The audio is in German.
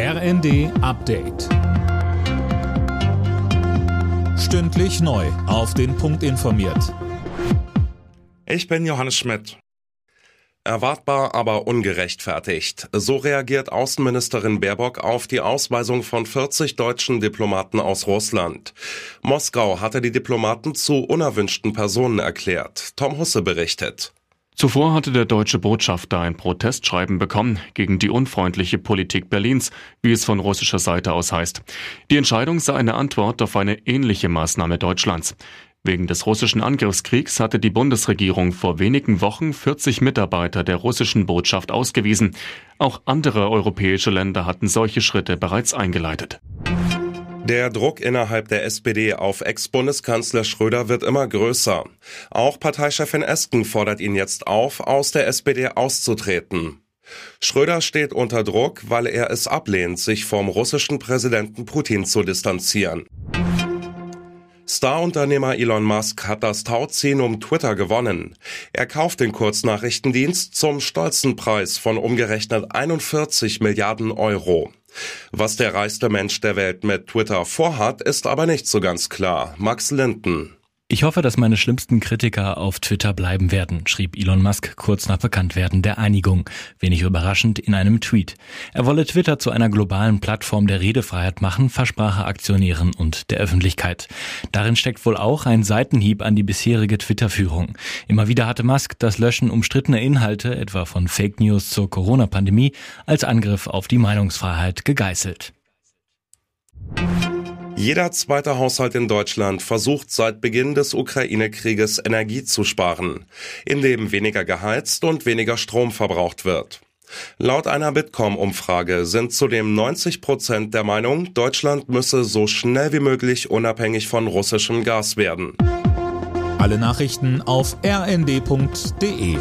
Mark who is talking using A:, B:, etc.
A: RND Update. Stündlich neu. Auf den Punkt informiert.
B: Ich bin Johannes Schmidt. Erwartbar, aber ungerechtfertigt. So reagiert Außenministerin Baerbock auf die Ausweisung von 40 deutschen Diplomaten aus Russland. Moskau hatte die Diplomaten zu unerwünschten Personen erklärt. Tom Husse berichtet.
C: Zuvor hatte der deutsche Botschafter ein Protestschreiben bekommen gegen die unfreundliche Politik Berlins, wie es von russischer Seite aus heißt. Die Entscheidung sei eine Antwort auf eine ähnliche Maßnahme Deutschlands. Wegen des russischen Angriffskriegs hatte die Bundesregierung vor wenigen Wochen 40 Mitarbeiter der russischen Botschaft ausgewiesen. Auch andere europäische Länder hatten solche Schritte bereits eingeleitet.
B: Der Druck innerhalb der SPD auf Ex-Bundeskanzler Schröder wird immer größer. Auch Parteichefin Esken fordert ihn jetzt auf, aus der SPD auszutreten. Schröder steht unter Druck, weil er es ablehnt, sich vom russischen Präsidenten Putin zu distanzieren. Star-Unternehmer Elon Musk hat das Tauziehen um Twitter gewonnen. Er kauft den Kurznachrichtendienst zum stolzen Preis von umgerechnet 41 Milliarden Euro. Was der reichste Mensch der Welt mit Twitter vorhat, ist aber nicht so ganz klar. Max Linden.
D: Ich hoffe, dass meine schlimmsten Kritiker auf Twitter bleiben werden, schrieb Elon Musk kurz nach Bekanntwerden der Einigung, wenig überraschend in einem Tweet. Er wolle Twitter zu einer globalen Plattform der Redefreiheit machen, versprach er Aktionären und der Öffentlichkeit. Darin steckt wohl auch ein Seitenhieb an die bisherige Twitter-Führung. Immer wieder hatte Musk das Löschen umstrittener Inhalte, etwa von Fake News zur Corona-Pandemie, als Angriff auf die Meinungsfreiheit gegeißelt.
B: Jeder zweite Haushalt in Deutschland versucht seit Beginn des Ukraine-Krieges Energie zu sparen, indem weniger geheizt und weniger Strom verbraucht wird. Laut einer Bitkom-Umfrage sind zudem 90 Prozent der Meinung, Deutschland müsse so schnell wie möglich unabhängig von russischem Gas werden.
A: Alle Nachrichten auf rnd.de